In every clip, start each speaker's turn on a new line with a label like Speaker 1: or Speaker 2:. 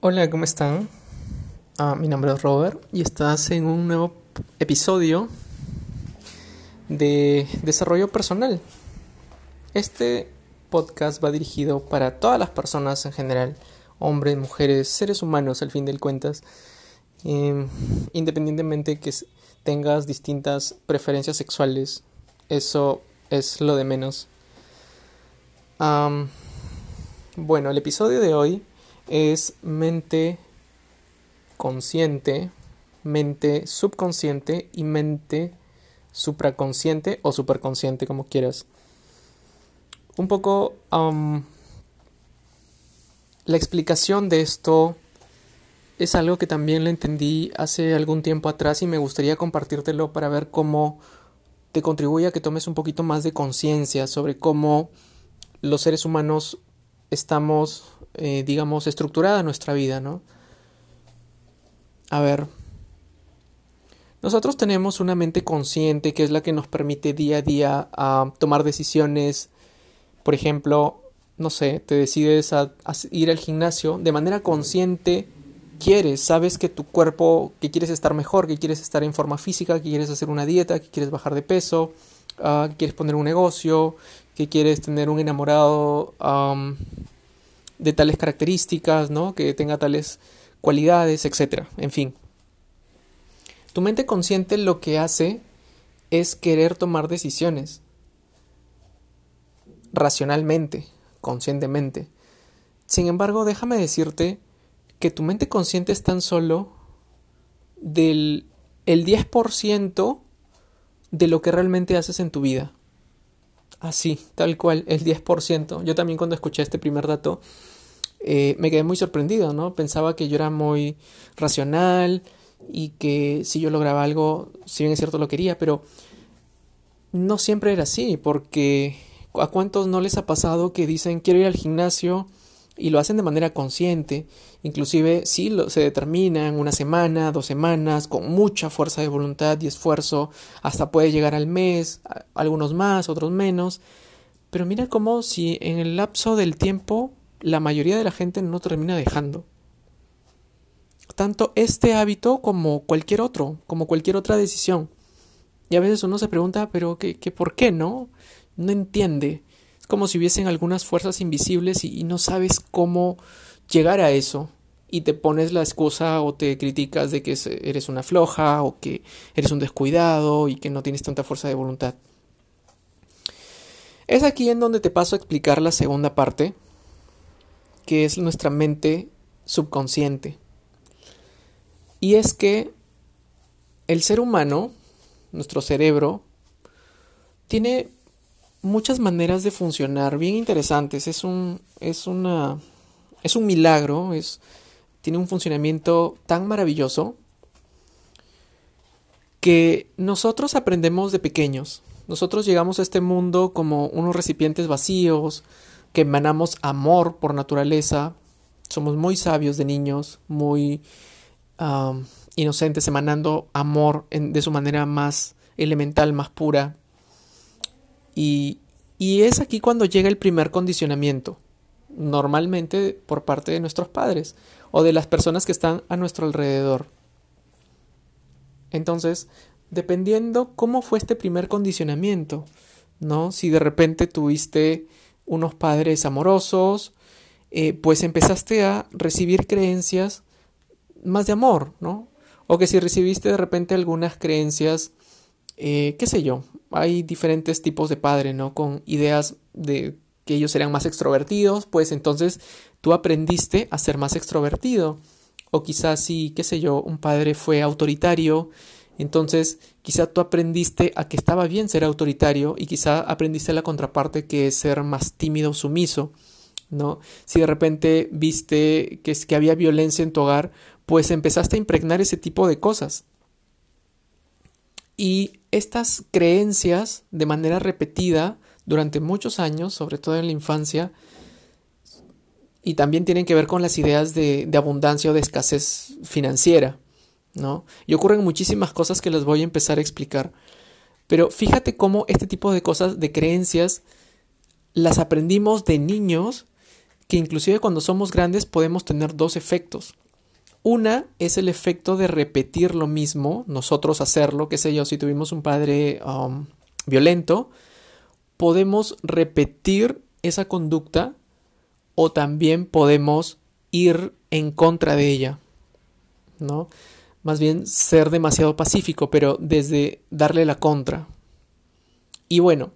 Speaker 1: Hola, ¿cómo están? Ah, mi nombre es Robert y estás en un nuevo episodio de desarrollo personal. Este podcast va dirigido para todas las personas en general, hombres, mujeres, seres humanos al fin de cuentas, eh, independientemente que tengas distintas preferencias sexuales, eso es lo de menos. bueno, el episodio de hoy es mente consciente, mente subconsciente y mente supraconsciente o superconsciente, como quieras. Un poco la explicación de esto es algo que también le entendí hace algún tiempo atrás y me gustaría compartírtelo para ver cómo te contribuye a que tomes un poquito más de conciencia sobre cómo los seres humanos estamos eh, digamos, estructurada nuestra vida, ¿no? A ver, nosotros tenemos una mente consciente que es la que nos permite día a día a tomar decisiones. Por ejemplo, no sé, te decides a, ir al gimnasio de manera consciente. Quieres, sabes que tu cuerpo, que quieres estar mejor, que quieres estar en forma física, que quieres hacer una dieta, que quieres bajar de peso, ah, que quieres poner un negocio, que quieres tener un enamorado de tales características, ¿no? Que tenga tales cualidades, etc. En fin. Tu mente consciente lo que hace es querer tomar decisiones racionalmente, conscientemente. Sin embargo, déjame decirte que tu mente consciente es tan solo del el 10% de lo que realmente haces en tu vida. Así, tal cual, el 10%. Yo también cuando escuché este primer dato eh, me quedé muy sorprendido, ¿no? Pensaba que yo era muy racional y que si yo lograba algo, si bien es cierto lo quería, pero no siempre era así, porque a cuántos no les ha pasado que dicen quiero ir al gimnasio y lo hacen de manera consciente, inclusive si lo, se determinan una semana, dos semanas, con mucha fuerza de voluntad y esfuerzo, hasta puede llegar al mes, algunos más, otros menos, pero mira cómo si en el lapso del tiempo la mayoría de la gente no termina dejando. Tanto este hábito como cualquier otro, como cualquier otra decisión. Y a veces uno se pregunta, pero ¿qué, qué por qué no? No entiende. Como si hubiesen algunas fuerzas invisibles y, y no sabes cómo llegar a eso. Y te pones la excusa o te criticas de que eres una floja o que eres un descuidado y que no tienes tanta fuerza de voluntad. Es aquí en donde te paso a explicar la segunda parte, que es nuestra mente subconsciente. Y es que el ser humano, nuestro cerebro, tiene muchas maneras de funcionar bien interesantes. Es un, es una, es un milagro, es, tiene un funcionamiento tan maravilloso que nosotros aprendemos de pequeños. Nosotros llegamos a este mundo como unos recipientes vacíos, que emanamos amor por naturaleza, somos muy sabios de niños, muy inocentes, emanando amor de su manera más elemental, más pura. Y, es aquí cuando llega el primer condicionamiento, normalmente por parte de nuestros padres o de las personas que están a nuestro alrededor. Entonces, dependiendo cómo fue este primer condicionamiento, ¿no? Si de repente tuviste unos padres amorosos, eh, pues empezaste a recibir creencias más de amor, ¿no? O que si recibiste de repente algunas creencias, eh, qué sé yo, hay diferentes tipos de padre, ¿no? Con ideas de que ellos serían más extrovertidos, pues entonces tú aprendiste a ser más extrovertido. O quizás si, qué sé yo, un padre fue autoritario entonces, quizá tú aprendiste a que estaba bien ser autoritario y quizá aprendiste la contraparte que es ser más tímido sumiso, ¿no? Si de repente viste que, que había violencia en tu hogar, pues empezaste a impregnar ese tipo de cosas. Y estas creencias, de manera repetida, durante muchos años, sobre todo en la infancia, y también tienen que ver con las ideas de, abundancia o de escasez financiera. ¿no? Y ocurren muchísimas cosas que les voy a empezar a explicar. Pero fíjate cómo este tipo de cosas, de creencias, las aprendimos de niños que inclusive cuando somos grandes podemos tener dos efectos. Una es el efecto de repetir lo mismo, nosotros hacerlo, qué sé yo, si tuvimos un padre um, violento, podemos repetir esa conducta o también podemos ir en contra de ella, ¿no? Más bien ser demasiado pacífico, pero desde darle la contra. Y bueno,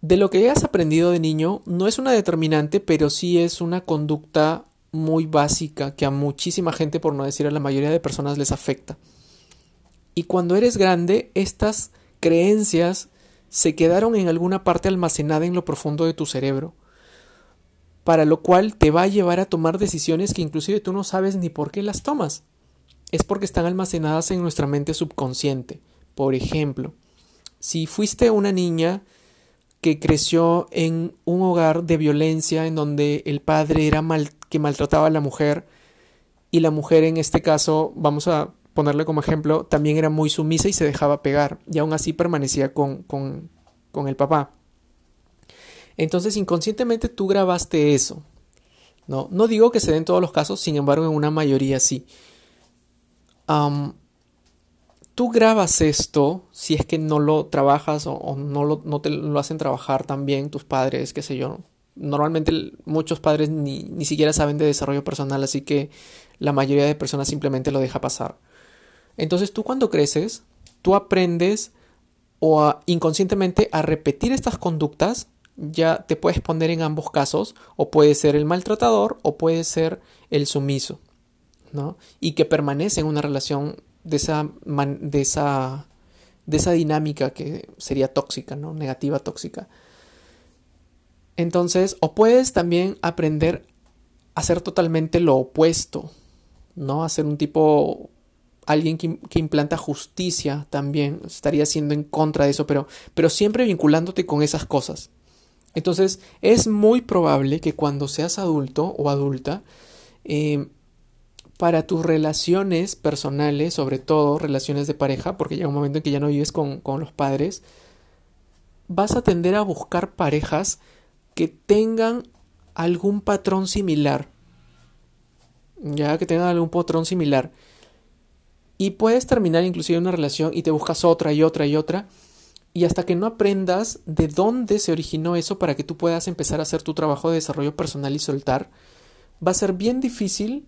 Speaker 1: de lo que hayas aprendido de niño no es una determinante, pero sí es una conducta muy básica que a muchísima gente, por no decir a la mayoría de personas, les afecta. Y cuando eres grande, estas creencias se quedaron en alguna parte almacenada en lo profundo de tu cerebro, para lo cual te va a llevar a tomar decisiones que inclusive tú no sabes ni por qué las tomas. Es porque están almacenadas en nuestra mente subconsciente. Por ejemplo, si fuiste una niña que creció en un hogar de violencia en donde el padre era mal, que maltrataba a la mujer y la mujer en este caso, vamos a ponerle como ejemplo, también era muy sumisa y se dejaba pegar y aún así permanecía con, con, con el papá. Entonces inconscientemente tú grabaste eso. No, no digo que se den todos los casos, sin embargo en una mayoría sí tú grabas esto si es que no lo trabajas o, no, lo, no, te lo hacen trabajar también tus padres, qué sé yo. Normalmente muchos padres ni, ni siquiera saben de desarrollo personal, así que la mayoría de personas simplemente lo deja pasar. Entonces tú cuando creces, tú aprendes o inconscientemente a repetir estas conductas, ya te puedes poner en ambos casos, o puede ser el maltratador o puede ser el sumiso, ¿no? Y que permanece en una relación de esa, de esa, de esa dinámica que sería tóxica, ¿no? Negativa, tóxica. Entonces, o puedes también aprender a hacer totalmente lo opuesto, ¿no? A ser un tipo, alguien que, que, implanta justicia también, estaría siendo en contra de eso, pero, pero siempre vinculándote con esas cosas. Entonces, es muy probable que cuando seas adulto o adulta, eh, para tus relaciones personales, sobre todo relaciones de pareja, porque llega un momento en que ya no vives con, con los padres, vas a tender a buscar parejas que tengan algún patrón similar. Ya que tengan algún patrón similar. Y puedes terminar inclusive una relación y te buscas otra y otra y otra. Y hasta que no aprendas de dónde se originó eso para que tú puedas empezar a hacer tu trabajo de desarrollo personal y soltar, va a ser bien difícil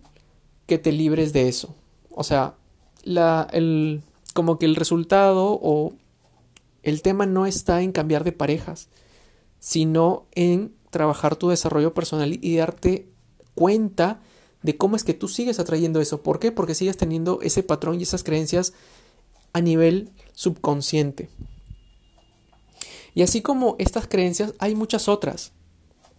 Speaker 1: que te libres de eso. O sea, la, el, como que el resultado o el tema no está en cambiar de parejas, sino en trabajar tu desarrollo personal y darte cuenta de cómo es que tú sigues atrayendo eso. ¿Por qué? Porque sigues teniendo ese patrón y esas creencias a nivel subconsciente. Y así como estas creencias, hay muchas otras.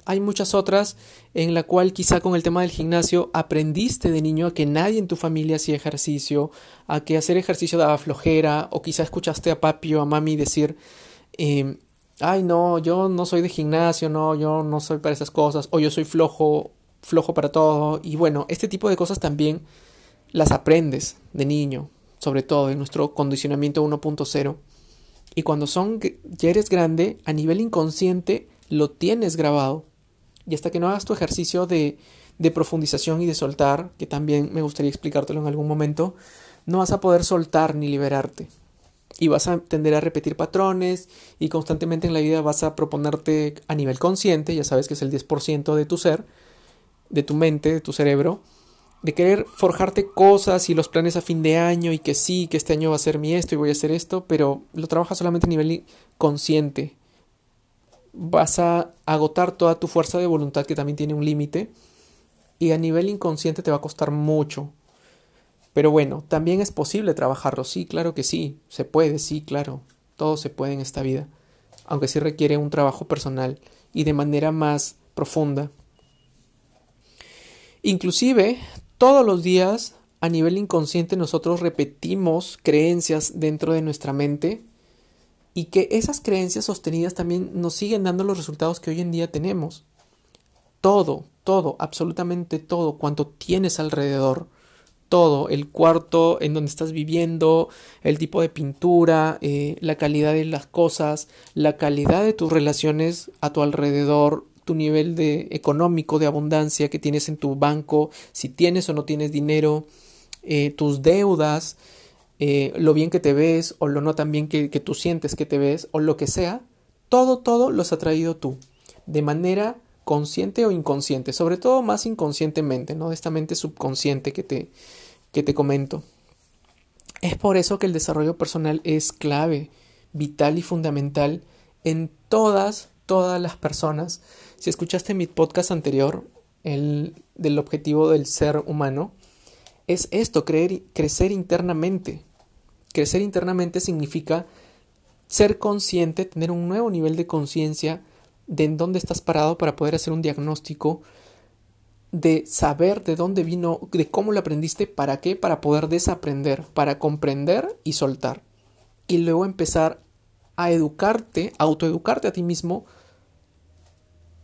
Speaker 1: Hay muchas otras en la cual quizá con el tema del gimnasio aprendiste de niño a que nadie en tu familia hacía ejercicio, a que hacer ejercicio daba flojera, o quizá escuchaste a papi o a mami decir, em, ay no, yo no soy de gimnasio, no, yo no soy para esas cosas, o yo soy flojo, flojo para todo. Y bueno, este tipo de cosas también las aprendes de niño, sobre todo en nuestro condicionamiento 1.0. Y cuando son, ya eres grande, a nivel inconsciente, lo tienes grabado y hasta que no hagas tu ejercicio de, de profundización y de soltar, que también me gustaría explicártelo en algún momento, no vas a poder soltar ni liberarte. Y vas a tender a repetir patrones y constantemente en la vida vas a proponerte a nivel consciente, ya sabes que es el 10% de tu ser, de tu mente, de tu cerebro, de querer forjarte cosas y los planes a fin de año y que sí, que este año va a ser mi esto y voy a hacer esto, pero lo trabajas solamente a nivel consciente, vas a agotar toda tu fuerza de voluntad que también tiene un límite y a nivel inconsciente te va a costar mucho. Pero bueno, también es posible trabajarlo, sí, claro que sí, se puede, sí, claro, todo se puede en esta vida, aunque sí requiere un trabajo personal y de manera más profunda. Inclusive, todos los días, a nivel inconsciente, nosotros repetimos creencias dentro de nuestra mente y que esas creencias sostenidas también nos siguen dando los resultados que hoy en día tenemos. Todo, todo, absolutamente todo, cuanto tienes alrededor, todo, el cuarto en donde estás viviendo, el tipo de pintura, eh, la calidad de las cosas, la calidad de tus relaciones a tu alrededor, tu nivel de económico de abundancia que tienes en tu banco, si tienes o no tienes dinero, eh, tus deudas, eh, lo bien que te ves o lo no tan bien que, que tú sientes que te ves o lo que sea, todo, todo los ha traído tú, de manera consciente o inconsciente, sobre todo más inconscientemente, ¿no? De esta mente subconsciente que te, que te comento. Es por eso que el desarrollo personal es clave, vital y fundamental en todas, todas las personas. Si escuchaste mi podcast anterior, el del objetivo del ser humano, es esto, creer, crecer internamente. Crecer internamente significa ser consciente, tener un nuevo nivel de conciencia de en dónde estás parado para poder hacer un diagnóstico, de saber de dónde vino, de cómo lo aprendiste, para qué, para poder desaprender, para comprender y soltar. Y luego empezar a educarte, a autoeducarte a ti mismo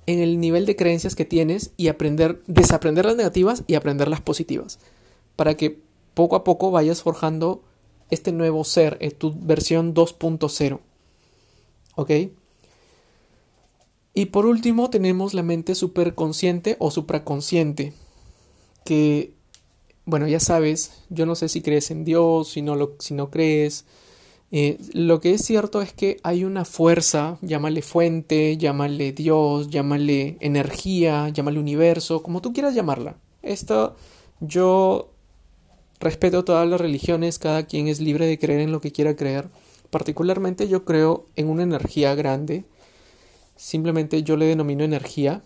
Speaker 1: en el nivel de creencias que tienes y aprender, desaprender las negativas y aprender las positivas, para que poco a poco vayas forjando este nuevo ser, tu versión 2.0. ¿Ok? Y por último tenemos la mente superconsciente o supraconsciente, que, bueno, ya sabes, yo no sé si crees en Dios, si no, lo, si no crees, eh, lo que es cierto es que hay una fuerza, llámale fuente, llámale Dios, llámale energía, llámale universo, como tú quieras llamarla. Esto yo respeto todas las religiones, cada quien es libre de creer en lo que quiera creer. Particularmente yo creo en una energía grande, simplemente yo le denomino energía,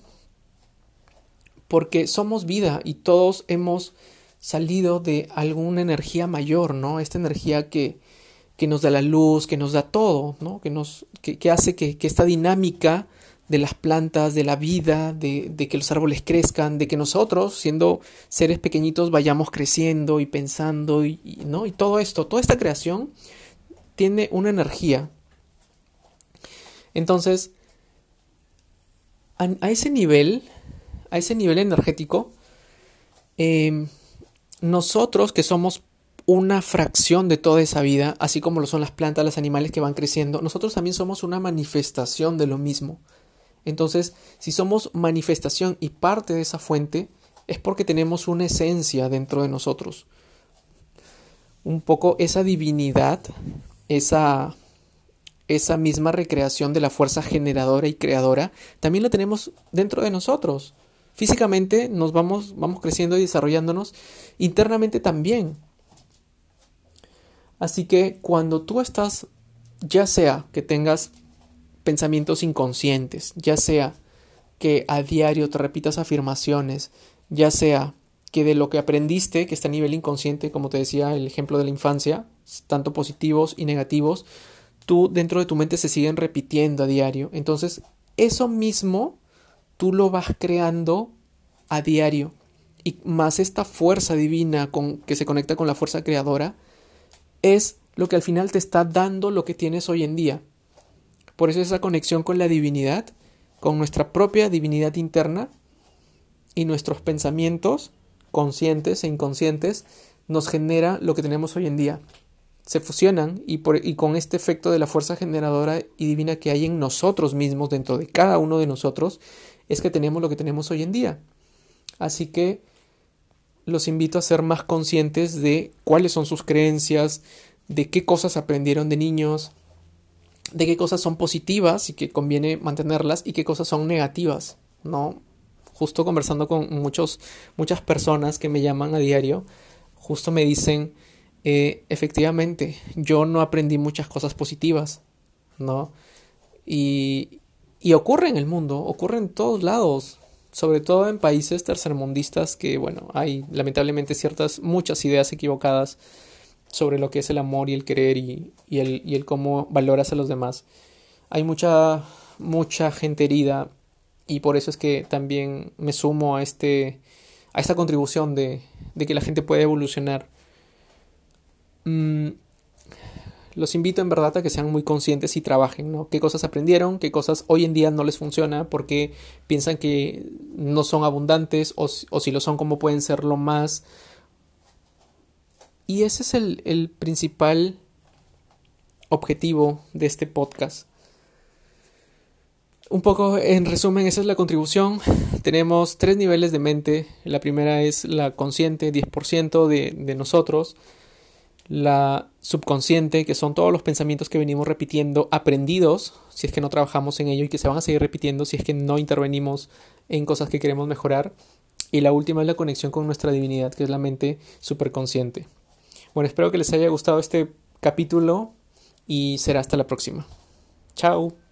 Speaker 1: porque somos vida y todos hemos salido de alguna energía mayor, ¿no? Esta energía que, que nos da la luz, que nos da todo, ¿no? que, nos, que, hace que, esta dinámica de las plantas, de la vida, de, de, que los árboles crezcan, de que nosotros, siendo seres pequeñitos, vayamos creciendo y pensando, y, ¿no? y todo esto, toda esta creación tiene una energía. Entonces, a, ese nivel, a ese nivel energético, eh, nosotros que somos una fracción de toda esa vida, así como lo son las plantas, los animales que van creciendo, nosotros también somos una manifestación de lo mismo. Entonces, si somos manifestación y parte de esa fuente, es porque tenemos una esencia dentro de nosotros. Un poco esa divinidad, esa, esa misma recreación de la fuerza generadora y creadora, también la tenemos dentro de nosotros. Físicamente nos vamos, vamos creciendo y desarrollándonos, internamente también. Así que cuando tú estás, ya sea que tengas pensamientos inconscientes, ya sea que a diario te repitas afirmaciones, ya sea que de lo que aprendiste, que está a nivel inconsciente, como te decía el ejemplo de la infancia, tanto positivos y negativos, tú dentro de tu mente se siguen repitiendo a diario. Entonces, eso mismo tú lo vas creando a diario. Y más esta fuerza divina con, que se conecta con la fuerza creadora, es lo que al final te está dando lo que tienes hoy en día. Por eso esa conexión con la divinidad, con nuestra propia divinidad interna y nuestros pensamientos conscientes e inconscientes nos genera lo que tenemos hoy en día. Se fusionan y, por, y con este efecto de la fuerza generadora y divina que hay en nosotros mismos, dentro de cada uno de nosotros, es que tenemos lo que tenemos hoy en día. Así que los invito a ser más conscientes de cuáles son sus creencias, de qué cosas aprendieron de niños, de qué cosas son positivas y que conviene mantenerlas y qué cosas son negativas, ¿no? Justo conversando con muchos, muchas personas que me llaman a diario, justo me dicen, eh, efectivamente, yo no aprendí muchas cosas positivas, ¿no? Y, y ocurre en el mundo, ocurre en todos lados sobre todo en países tercermundistas que, bueno, hay lamentablemente ciertas, muchas ideas equivocadas sobre lo que es el amor y el querer y, el, y el cómo valoras a los demás. Hay mucha, mucha gente herida y por eso es que también me sumo a, este, a esta contribución de, de que la gente puede evolucionar. Mm, los invito en verdad a que sean muy conscientes y trabajen, ¿no? ¿Qué cosas aprendieron? ¿Qué cosas hoy en día no les funciona? Porque piensan que no son abundantes o, si lo son, ¿cómo pueden serlo más? Y ese es el, principal objetivo de este podcast. Un poco en resumen, esa es la contribución. Tenemos tres niveles de mente. La primera es la consciente, 10% de, de nosotros. La subconsciente, que son todos los pensamientos que venimos repitiendo, aprendidos, si es que no trabajamos en ello y que se van a seguir repitiendo si es que no intervenimos en cosas que queremos mejorar. Y la última es la conexión con nuestra divinidad, que es la mente superconsciente. Bueno, espero que les haya gustado este capítulo y será hasta la próxima. Chao.